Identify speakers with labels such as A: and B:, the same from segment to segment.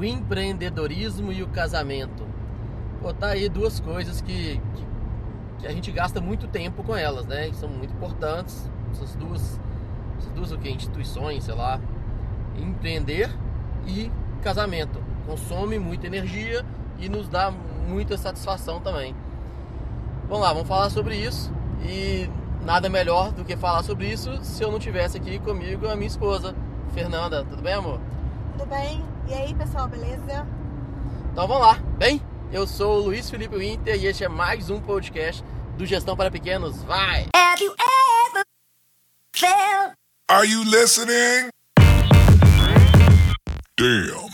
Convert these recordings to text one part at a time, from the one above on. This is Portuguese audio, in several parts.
A: o empreendedorismo e o casamento. Pô, tá aí duas coisas que, que, que a gente gasta muito tempo com elas, né? E são muito importantes. Essas duas, essas duas o que? instituições, sei lá. Empreender e casamento. Consome muita energia e nos dá muita satisfação também. Vamos lá, vamos falar sobre isso. E nada melhor do que falar sobre isso se eu não tivesse aqui comigo a minha esposa, Fernanda. Tudo bem, amor?
B: Tudo bem. E aí, pessoal, beleza?
A: Então vamos lá. Bem, eu sou o Luiz Felipe Winter e este é mais um podcast do Gestão para Pequenos. Vai! Have you ever felt... Are you listening? Damn.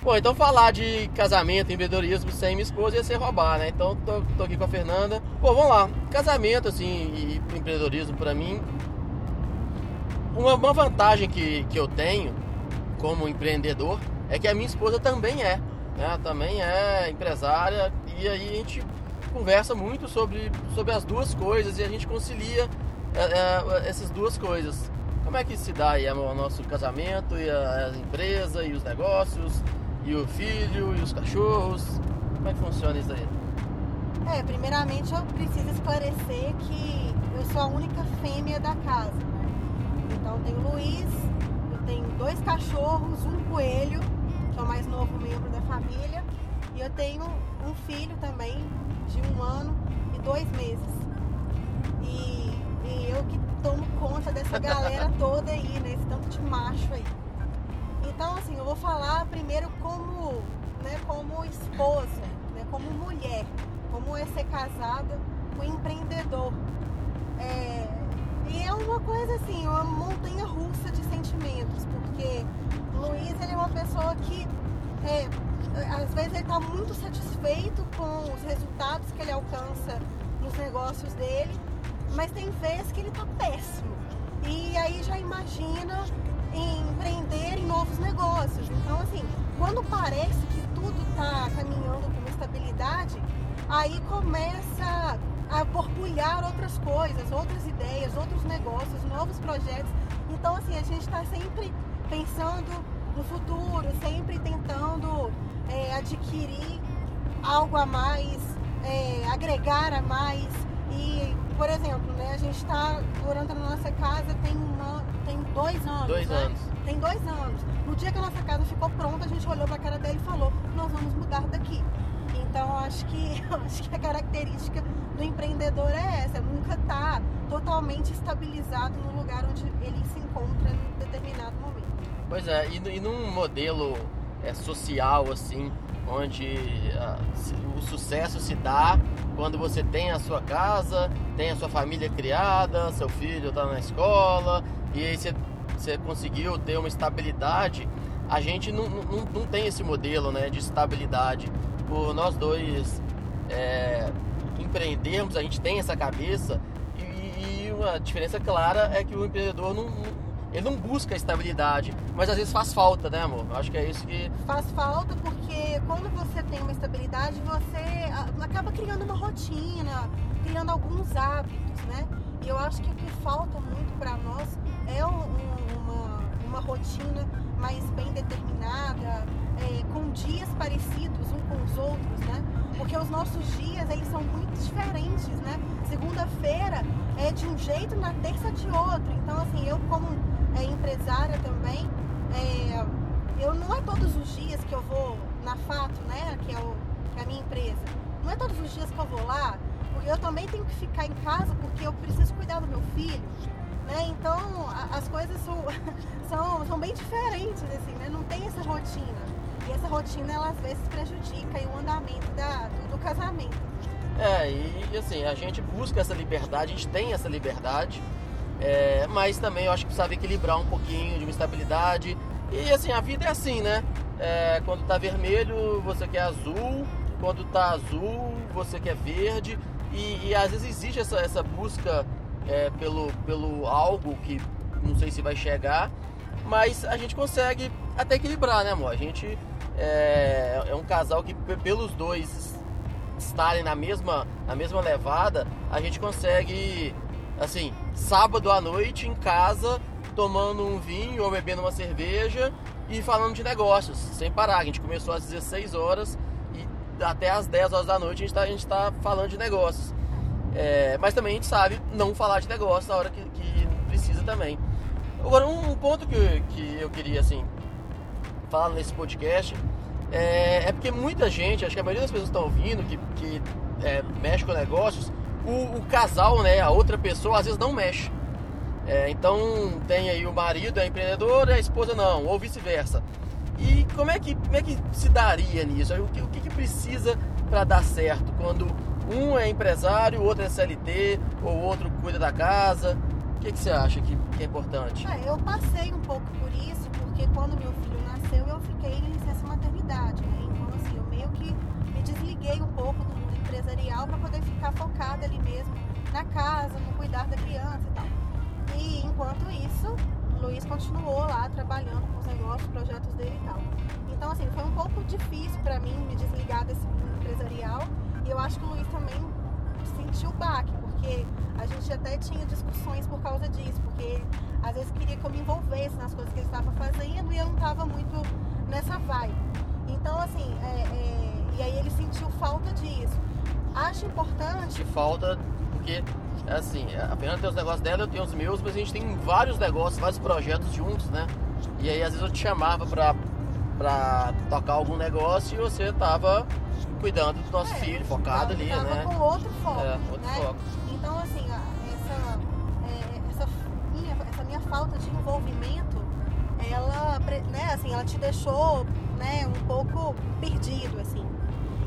A: Bom, então falar de casamento, empreendedorismo sem minha esposa ia ser roubar, né? Então tô, tô aqui com a Fernanda. Pô, vamos lá. Casamento, assim, e empreendedorismo para mim. Uma, uma vantagem que, que eu tenho como empreendedor é que a minha esposa também é. Né? Também é empresária. E aí a gente conversa muito sobre, sobre as duas coisas e a gente concilia é, é, essas duas coisas. Como é que se dá aí o nosso casamento e a, a empresa e os negócios? E o filho, e os cachorros? Como é que funciona isso aí?
B: É, primeiramente eu preciso esclarecer que eu sou a única fêmea da casa, né? Então tem o Luiz, dois cachorros, um coelho, que é o mais novo membro da família, e eu tenho um filho também, de um ano e dois meses. E, e eu que tomo conta dessa galera toda aí, né? Esse tanto de macho aí. Então, assim, eu vou falar primeiro como, né, como esposa, né, como mulher, como é ser casada com empreendedor. Uma coisa assim, uma montanha russa de sentimentos, porque Luiz ele é uma pessoa que é, às vezes ele está muito satisfeito com os resultados que ele alcança nos negócios dele, mas tem vezes que ele está péssimo. E aí já imagina em empreender em novos negócios. Então, assim, quando parece que tudo está caminhando com estabilidade, aí começa a borbulhar outras coisas, outras ideias, outros negócios, novos projetos. Então, assim, a gente está sempre pensando no futuro, sempre tentando é, adquirir algo a mais, é, agregar a mais. E, por exemplo, né, a gente está morando na nossa casa tem uma, tem dois anos.
A: Dois
B: né?
A: anos.
B: Tem dois anos. No dia que a nossa casa ficou pronta, a gente olhou para a cara dele e falou: Nós vamos mudar daqui. Então acho que acho que a característica do empreendedor é essa, nunca tá totalmente estabilizado no lugar onde ele se encontra em determinado momento.
A: Pois é, e, e num modelo é, social assim, onde ah, o sucesso se dá quando você tem a sua casa, tem a sua família criada, seu filho está na escola, e aí você, você conseguiu ter uma estabilidade. A gente não, não, não tem esse modelo né, de estabilidade. Por nós dois é, empreendermos, a gente tem essa cabeça, e, e, uma diferença clara é que o empreendedor não, ele não busca estabilidade, mas às vezes faz falta, né, amor? Acho que é isso que.
B: Faz falta porque quando você tem uma estabilidade, você acaba criando uma rotina, criando alguns hábitos, né? E eu acho que o que falta muito para nós é um, uma, uma rotina mais bem determinada, é, com dias parecidos uns com os outros, né? Porque os nossos dias, eles são muito diferentes, né? Segunda-feira é de um jeito, na terça de outro. Então, assim, eu como é, empresária também, é, eu não é todos os dias que eu vou na Fato, né? Que é, o, que é a minha empresa. Não é todos os dias que eu vou lá, porque eu também tenho que ficar em casa porque eu preciso cuidar do meu filho. Né? Então a, as coisas são, são, são bem diferentes, assim, né? Não tem essa rotina. E essa rotina ela às vezes prejudica o andamento da, do, do casamento.
A: É, e assim, a gente busca essa liberdade, a gente tem essa liberdade é, mas também eu acho que sabe equilibrar um pouquinho de uma estabilidade. E assim, a vida é assim, né? É, quando tá vermelho, você quer azul. Quando tá azul, você quer verde. E, e às vezes existe essa, essa busca é, pelo, pelo algo que não sei se vai chegar. Mas a gente consegue até equilibrar, né, amor? A gente é, é um casal que, pelos dois estarem na mesma, na mesma levada, a gente consegue assim, sábado à noite em casa, tomando um vinho ou bebendo uma cerveja e falando de negócios, sem parar. A gente começou às 16 horas e até às 10 horas da noite a gente está tá falando de negócios. É, mas também a gente sabe não falar de negócio na hora que, que precisa também. Agora, um ponto que, que eu queria, assim, falar nesse podcast é, é porque muita gente, acho que a maioria das pessoas que estão ouvindo, que, que é, mexe com negócios, o, o, casal, né, a outra pessoa, às vezes não mexe. É, então, tem aí o marido é empreendedor e a esposa não, ou vice-versa. E como é, que, como é que se daria nisso? O que, o que, que precisa para dar certo quando um é empresário, o outro é CLT, ou o outro cuida da casa? Que, que você acha que, que é importante?
B: É, eu passei um pouco por isso, porque quando meu filho nasceu, eu fiquei em licença maternidade. Né? Então, assim, eu meio que me desliguei um pouco do mundo empresarial para poder ficar focada ali mesmo na casa, no cuidar da criança e tal. E enquanto isso, o Luiz continuou lá trabalhando com os negócios, projetos dele e tal. Então, assim, foi um pouco difícil para mim me desligar desse mundo empresarial e eu acho que o Luiz também sentiu o baque, porque a gente até tinha discussões por causa disso, porque às vezes queria que eu me envolvesse nas coisas que ele estava fazendo e eu não estava muito nessa vibe. Então, assim, é, é, e aí ele sentiu falta disso. Acho importante.
A: Falta, porque, assim, a Fernanda tem os negócios dela, eu tenho os meus, mas a gente tem vários negócios, vários projetos juntos, né? E aí, às vezes, eu te chamava pra, pra tocar algum negócio e você tava cuidando do nosso é, filho, focado ali, né?
B: com outro foco.
A: É, outro
B: né?
A: foco.
B: Né, assim, ela te deixou né, um pouco perdido, assim.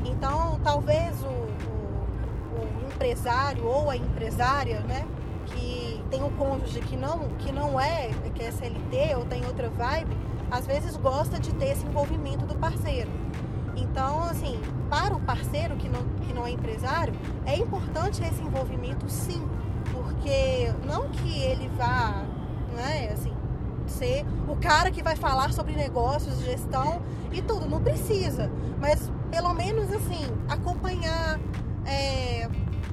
B: Então, talvez o, o, o empresário ou a empresária, né, que tem um cônjuge que não, que não é, que é SLT ou tem outra vibe, às vezes gosta de ter esse envolvimento do parceiro. Então, assim, para o parceiro que não, que não é empresário, é importante esse envolvimento sim, porque não que ele vá, né, assim, ser o cara que vai falar sobre negócios, gestão e tudo, não precisa, mas pelo menos assim, acompanhar, é,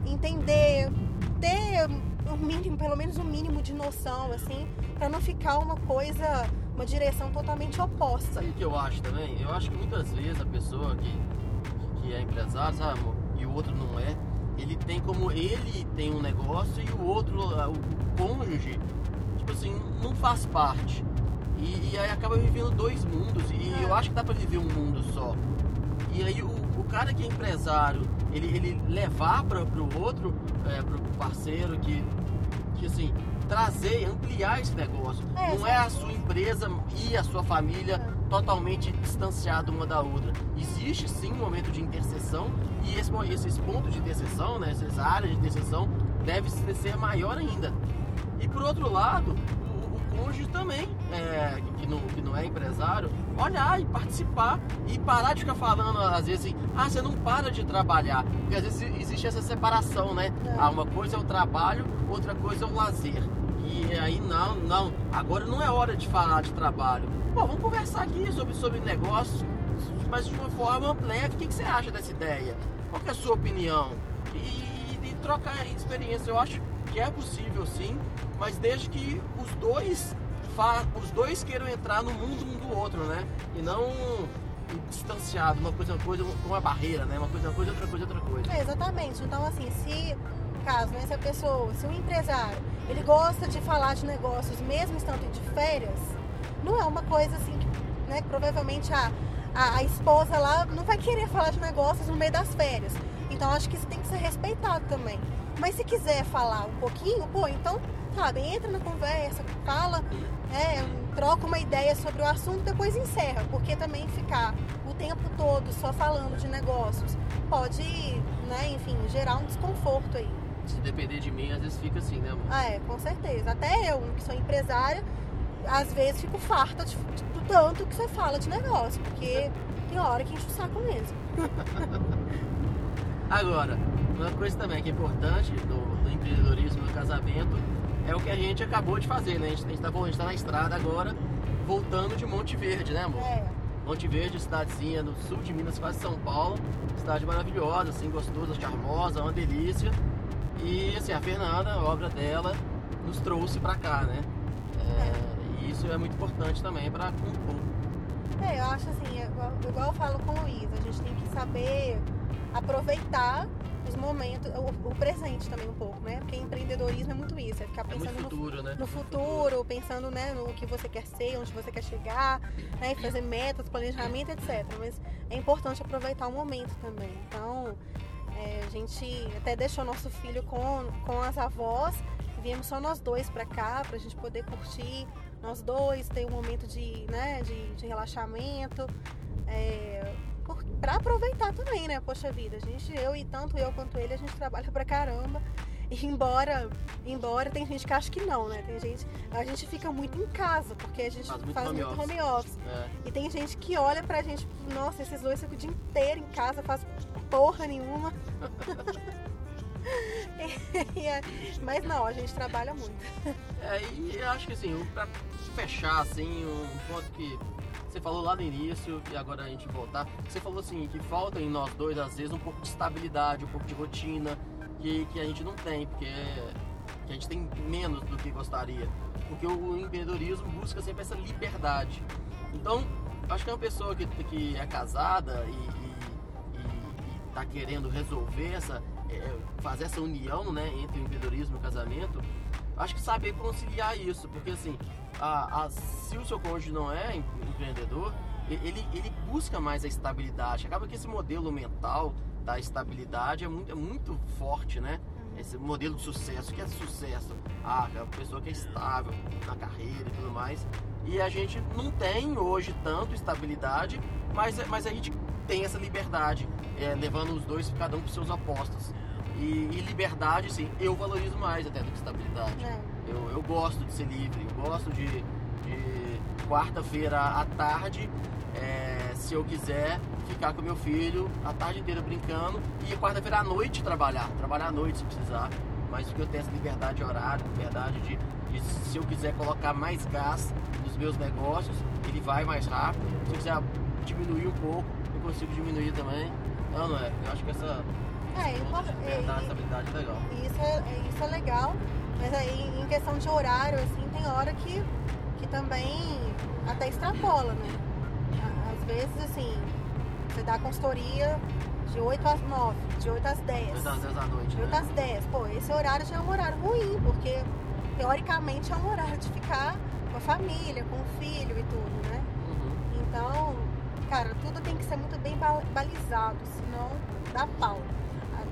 B: entender, ter o mínimo, pelo menos um mínimo de noção, assim, para não ficar uma coisa uma direção totalmente oposta.
A: O que eu acho também? Eu acho que muitas vezes a pessoa que, que é empresário, sabe, e o outro não é, ele tem como ele tem um negócio e o outro, o cônjuge, tipo assim, não faz parte. E, e aí acaba vivendo dois mundos. E é. eu acho que dá pra viver um mundo só. E aí o, o cara que é empresário, ele, ele levar para pro outro, é, pro parceiro que, que assim, trazer, ampliar esse negócio. É, não é a sua empresa e a sua família totalmente distanciado uma da outra. Existe sim um momento de interseção e esse, esses pontos de interseção, né, essas áreas de interseção, deve ser maior ainda. E por outro lado, cônjuge também, é, que, não, que não é empresário, olhar e participar e parar de ficar falando, às vezes, assim, ah, você não para de trabalhar. Porque às vezes existe essa separação, né? É. Ah, uma coisa é o trabalho, outra coisa é o lazer. E aí, não, não, agora não é hora de falar de trabalho. Bom, vamos conversar aqui sobre, sobre negócios, mas de uma forma leve. O que, que você acha dessa ideia? Qual é a sua opinião? E, e, e trocar experiência. Eu acho que é possível sim, mas desde que os dois os dois queiram entrar no mundo um do outro, né? E não distanciado, uma coisa, uma coisa, uma barreira, né? Uma coisa, uma coisa, outra coisa, outra coisa.
B: É, exatamente. Então, assim, se caso, né, se a pessoa, se o empresário, ele gosta de falar de negócios mesmo estando de férias, não é uma coisa assim que, né, provavelmente a, a, a esposa lá não vai querer falar de negócios no meio das férias. Então, acho que isso tem que ser respeitado também. Mas se quiser falar um pouquinho, pô, então, sabe, entra na conversa, fala, é, troca uma ideia sobre o assunto, depois encerra, porque também ficar o tempo todo só falando de negócios pode, né, enfim, gerar um desconforto aí.
A: Se depender de mim, às vezes fica assim, né, amor?
B: Ah, é, com certeza. Até eu, que sou empresária, às vezes fico farta de, de tanto que você fala de negócio, porque tem hora que enche o saco mesmo.
A: Agora, uma coisa também que é importante do, do empreendedorismo do casamento é o que a gente acabou de fazer, né? A gente, está tá, tá na estrada agora, voltando de Monte Verde, né, amor?
B: É.
A: Monte Verde, cidadezinha no sul de Minas, quase São Paulo. Cidade maravilhosa, assim, gostosa, charmosa, uma delícia. E, assim, a Fernanda, a obra dela, nos trouxe pra cá, né? É, é. E isso é muito importante também para compor.
B: É, eu acho assim, é igual, igual eu falo com o Luiz, a gente tem que saber aproveitar os momentos, o, o presente também um pouco, né? Porque empreendedorismo é muito isso, é ficar
A: É
B: pensando no
A: futuro, né?
B: no futuro, pensando né, no que você quer ser, onde você quer chegar, né, e fazer metas, planejamento, etc. Mas é importante aproveitar o momento também. Então, é, a gente até deixou nosso filho com, com as avós, viemos só nós dois pra cá, pra gente poder curtir nós dois, ter um momento de, né, de, de relaxamento. É, por, pra aproveitar também, né? Poxa vida, a gente, eu e tanto eu quanto ele, a gente trabalha pra caramba. E embora, embora tem gente que acha que não, né? Tem gente, a gente fica muito em casa, porque a gente
A: Faz
B: faz
A: muito
B: muito,
A: home
B: home office.
A: É.
B: E tem gente que olha pra gente, nossa, esses dois ficam o dia inteiro em casa, faz porra nenhuma. É- Mas não, a gente trabalha muito.
A: É, e eu acho que assim, pra fechar assim, um ponto que você falou lá no início e agora a gente voltar, você falou assim, que falta em nós dois, às vezes, um pouco de estabilidade, um pouco de rotina, que, que a gente não tem, porque que a gente tem menos do que gostaria. Porque o empreendedorismo busca sempre essa liberdade. Então, acho que é uma pessoa que, que é casada e, e, e- e tá querendo resolver essa, é, fazer essa união né, entre o empreendedorismo e o casamento, acho que saber conciliar isso, porque assim, a, a- se o seu cônjuge não é em- empreendedor, ele, ele busca mais a estabilidade. Acaba que esse modelo mental da estabilidade é muito, é muito forte, né? Esse modelo de sucesso, que é sucesso? Ah, é a pessoa que é estável na carreira e tudo mais. E a gente não tem hoje tanto estabilidade, mas, mas a gente tem essa liberdade, é, levando os dois, cada um para seus apostas. E, e liberdade, sim, eu valorizo mais até do que estabilidade.
B: né?
A: Eu, eu gosto de ser livre, eu gosto de, de quarta-feira à tarde, é, se eu quiser, ficar com meu filho a tarde inteira brincando e quarta-feira à noite trabalhar, trabalhar à noite se precisar. Mas porque eu tenho essa liberdade de horário, liberdade de, de se eu quiser colocar mais gás nos meus negócios, ele vai mais rápido. Se eu quiser diminuir um pouco, eu consigo diminuir também. Não, não é? Eu acho que essa
B: É, é, e-
A: estabilidade é legal.
B: Isso é, isso é legal, mas aí em questão de horário, assim, tem hora que, que também até extrapola, né? Às vezes, assim, você dá consultoria de 8 às 9, de 8 às 10.
A: Dois às 10 da noite,
B: De 8
A: né?
B: às 10. Pô, esse horário já é um horário ruim, porque teoricamente é um horário de ficar com a família, com o filho e tudo, né?
A: Uhum.
B: Então, cara, tudo tem que ser muito bem ba- balizado, senão dá pau.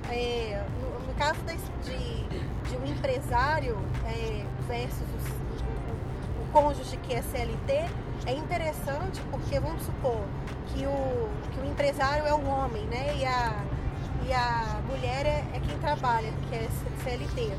B: É, no, no caso de, de um empresário é, versus os- o, o cônjuge que é CLT, é interessante porque vamos supor que o, que o empresário é o homem, né? E a, e a mulher é, é quem trabalha, que é CLT.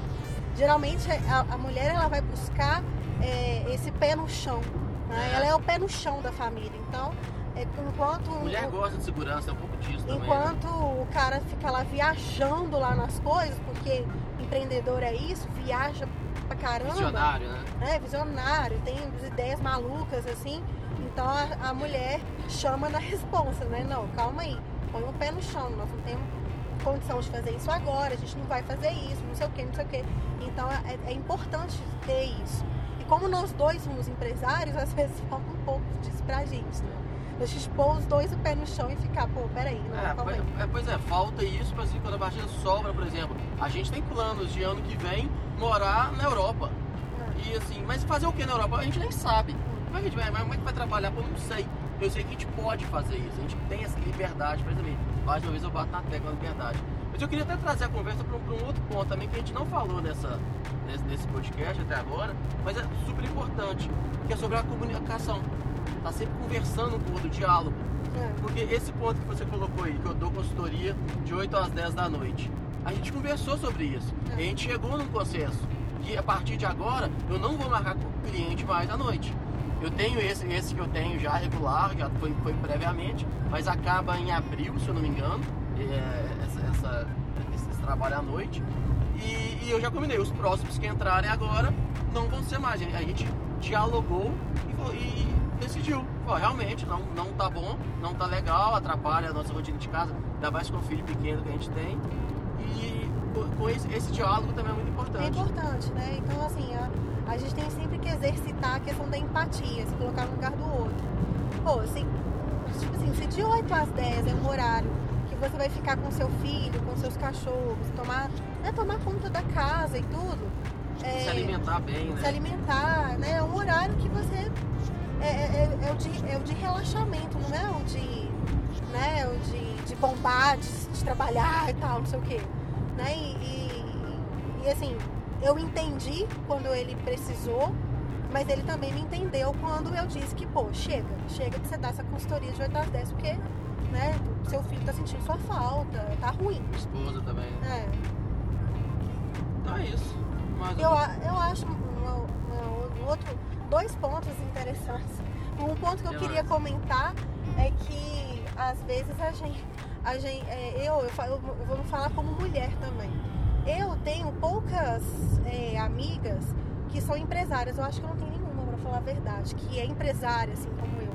B: Geralmente a, a mulher ela vai buscar é, esse pé no chão. né?
A: É.
B: Ela é o pé no chão da família. Então, enquanto
A: Mulher
B: o-
A: gosta de segurança, é um pouco disso também. né?
B: Enquanto o cara fica lá viajando lá nas coisas, porque empreendedor é isso, viaja pra caramba.
A: Visionário, né?
B: É, visionário, tem ideias malucas assim. Então a, a mulher chama na responsa, né? Não, calma aí, põe o pé no chão, nós não temos condição de fazer isso agora, a gente não vai fazer isso, não sei o que, não sei o que. Então é, é importante ter isso. E como nós dois somos empresários, às vezes falta um pouco disso pra gente, né? A gente pôr os dois o pé no chão e ficar, pô, peraí, não,
A: É,
B: calma
A: pois,
B: aí.
A: é, pois é, falta isso pra assim, quando a partida sobra, por exemplo. A gente tem planos de ano que vem morar na Europa. E assim, mas fazer o que na Europa? A gente nem sabe. Como é que a gente vai, como é que vai trabalhar? Pô, eu não sei. Eu sei que a gente pode fazer isso, a gente tem essa liberdade pra também. Mais uma vez eu bato na tecla da liberdade. Mas eu queria até trazer a conversa para um, um outro ponto também que a gente não falou nessa, nesse, nesse podcast até agora, mas é super importante, que é sobre a comunicação. Tá sempre conversando com o outro, diálogo.
B: É.
A: Porque esse ponto que você colocou aí, que eu dou consultoria de 8 às 10 da noite, a gente conversou sobre isso.
B: É.
A: E a gente chegou num consenso. Que a partir de agora eu não vou marcar com o cliente mais à noite. Eu tenho esse, esse que eu tenho já regular, já foi, foi previamente, mas acaba em abril, se eu não me engano, é, essa, esse, trabalho à noite. E, e eu já combinei, os próximos que entrarem agora não vão ser mais. A gente dialogou e, e decidiu. Realmente, não, não tá bom, não tá legal, atrapalha a nossa rotina de casa, ainda mais com o filho pequeno que a gente tem. E com- esse, esse diálogo também é muito
B: É
A: importante.
B: importante, né? Então, assim, a, a gente tem sempre que exercitar a questão da empatia, se colocar no lugar do outro. pô, assim, tipo assim, se de 8 às 10 é um horário você vai ficar com seu filho, com seus cachorros, tomar, né, tomar conta da casa e tudo. é,
A: Se alimentar bem, né?
B: se alimentar, né? É um horário que você. É, é, é o, de, é o de relaxamento, não é o de. Né, é o de, de bombar, de, de trabalhar e tal, não sei o quê. Né? E, e, e, assim, eu entendi quando ele precisou, mas ele também me entendeu quando eu disse que, pô, chega, chega de você dar essa consultoria de 8 às 10, porque né, seu filho tá sentindo sua falta, tá ruim.
A: Esposa também.
B: É.
A: Então é isso. Mais
B: Eu, a- eu acho uma- uma- um outro, dois pontos interessantes. Um ponto que eu
A: Que
B: queria comentar é que às vezes a gente. A gente é, eu, eu, fa- eu vou falar como mulher também. Eu tenho poucas é, amigas que são empresárias. Eu acho que eu não tenho nenhuma, pra falar a verdade, que é empresária, assim como eu.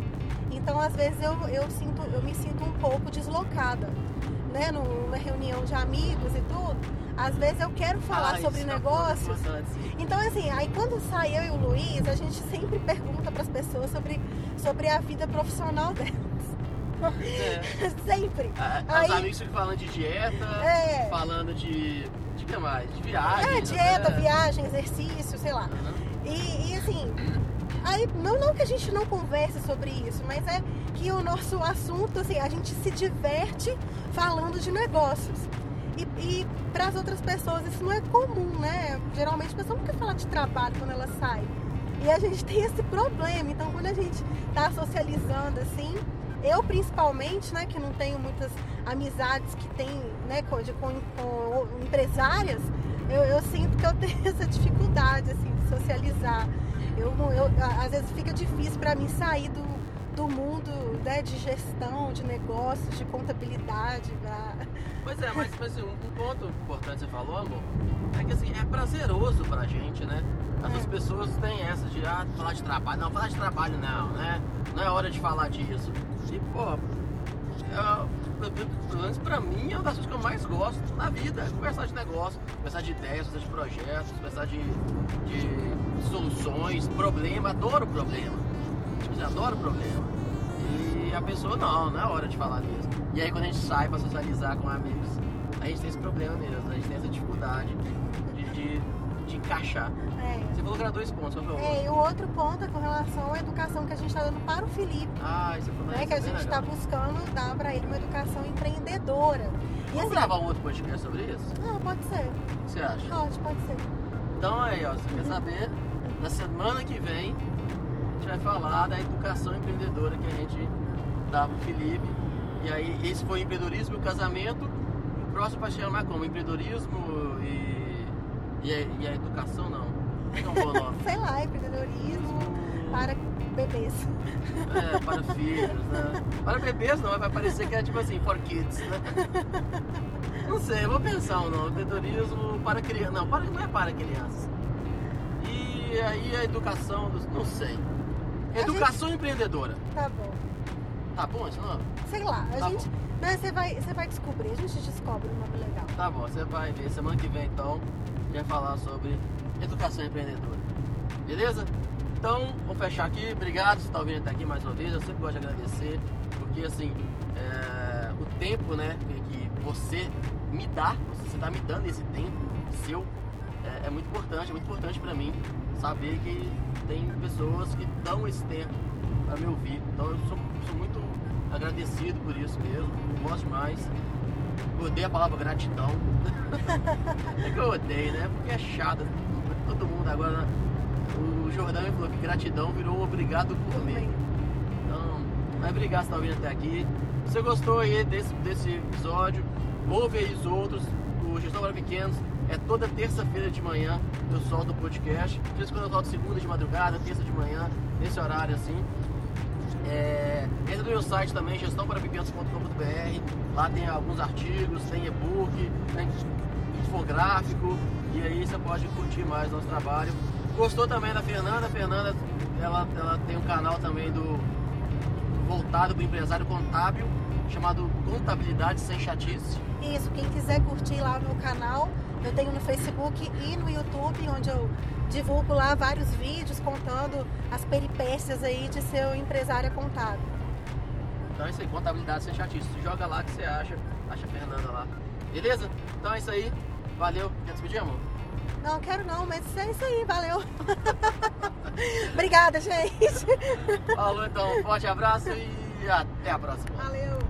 B: Então, às vezes, eu, eu, sinto, eu me sinto um pouco deslocada. Né? Numa reunião de amigos e tudo. Às vezes eu quero falar
A: Ah,
B: sobre negócios. Então, assim, aí quando sai eu e o Luiz, a gente sempre pergunta para as pessoas sobre, sobre a vida profissional delas.
A: É.
B: sempre.
A: Ah,
B: Aí-
A: Os amigos ficam falando de dieta,
B: É.
A: falando de. de que mais? De viagem.
B: É, dieta,
A: né?
B: viagem, exercício, sei lá.
A: Uhum.
B: E, e, assim, aí não, não que a gente não converse sobre isso, mas é que o nosso assunto, assim, a gente se diverte falando de negócios. E, e para as outras pessoas isso não é comum, né? Geralmente a pessoa não quer falar de trabalho quando ela sai. E a gente tem esse problema. Então quando a gente tá socializando assim, eu principalmente, né, que não tenho muitas amizades que tem, né, com, de- com- com empresárias, eu, eu sinto que eu tenho essa dificuldade, assim, de socializar. Eu, eu, às vezes fica difícil para mim sair do, do mundo né, de gestão, de negócios, de contabilidade. pra-
A: Pois é, mas, mas um, ponto importante que você falou, amor, é que assim, é prazeroso pra gente, né? As
B: É.
A: pessoas têm essa de ah, falar de trabalho. Não, falar de trabalho não, né? Não é hora de falar disso. E, pô, é, pelo menos pra mim é uma das coisas que eu mais gosto na vida, é conversar de negócio, conversar de ideias, conversar de projetos, conversar de, de soluções, problema, adoro problema. Tipo assim, adoro problema. E a pessoa não, não é hora de falar nisso. E aí quando a gente sai pra socializar com amigos, a gente tem esse problema mesmo, a gente tem essa dificuldade de, de, de encaixar.
B: É.
A: Você falou que era dois pontos, o outro?
B: É, e o outro ponto é com relação à educação que a gente está dando para o Felipe,
A: Ah, isso foi
B: né? Que a gente está buscando dar para ele uma educação empreendedora. E
A: Vamos
B: assim,
A: gravar um outro podcast sobre isso?
B: não, pode ser.
A: O que você acha?
B: Pode, pode ser.
A: Então aí, ó, você quer saber? Na semana que vem a gente vai falar da educação empreendedora que a gente dá pro Felipe. E aí, esse foi o empreendedorismo e o casamento. O próximo vai chamar como? Empreendedorismo e, e, a, e a educação, não. Não nome.
B: Sei lá, empreendedorismo para bebês.
A: É, para filhos, né? Para bebês não, vai parecer que é tipo assim, for kids, né? Não sei, eu vou pensar um nome. Empreendedorismo para crianças. Não, para, não é para crianças. E aí a educação dos. Não sei. Educação empreendedora.
B: Tá bom.
A: Tá bom esse nome?
B: Sei lá, a
A: Tá
B: gente. Né, você vai, você vai descobrir, a gente descobre um nome legal.
A: Tá bom, você vai ver. Semana que vem então, gente vai falar sobre educação empreendedora. Beleza? Então, vamos fechar aqui. Obrigado por estar ouvindo até aqui mais uma vez. Eu sempre gosto de agradecer, porque assim, é, o tempo né, que, que você me dá, você está me dando esse tempo seu, é, é muito importante, é muito importante para mim saber que tem pessoas que dão esse tempo para me ouvir. Então eu sou, sou muito agradecido por isso mesmo, gosto demais. Odeio a palavra gratidão. é que eu odeio, né? Porque é chato. Todo mundo agora. O Jordão falou que gratidão virou obrigado por mim. Então, mas obrigado por estar ouvindo até aqui. Se você gostou aí desse, desse episódio, ouve aí os outros. O Gestão para Pequenos é toda terça-feira de manhã eu solto o podcast. De vez em quando eu solto segunda de madrugada, terça de manhã, nesse horário assim. É, entra no meu site também, gestãoparapequenos.com.br. Lá tem alguns artigos, tem e-book, tem infográfico. E aí você pode curtir mais nosso trabalho. Gostou também da Fernanda? A Fernanda ela, ela tem um canal também do voltado para o empresário contábil, chamado Contabilidade Sem Chatice.
B: Isso, quem quiser curtir lá no canal, eu tenho no Facebook e no YouTube, onde eu divulgo lá vários vídeos contando as peripécias aí de ser empresária contábil.
A: Então é isso aí, contabilidade sem chatice. Tu joga lá que você acha, acha a Fernanda lá. Beleza? Então é isso aí. Valeu. Quer despedir, amor?
B: Não, quero não, mas é isso aí, valeu. Obrigada, gente.
A: Falou então, forte abraço e até a próxima.
B: Valeu.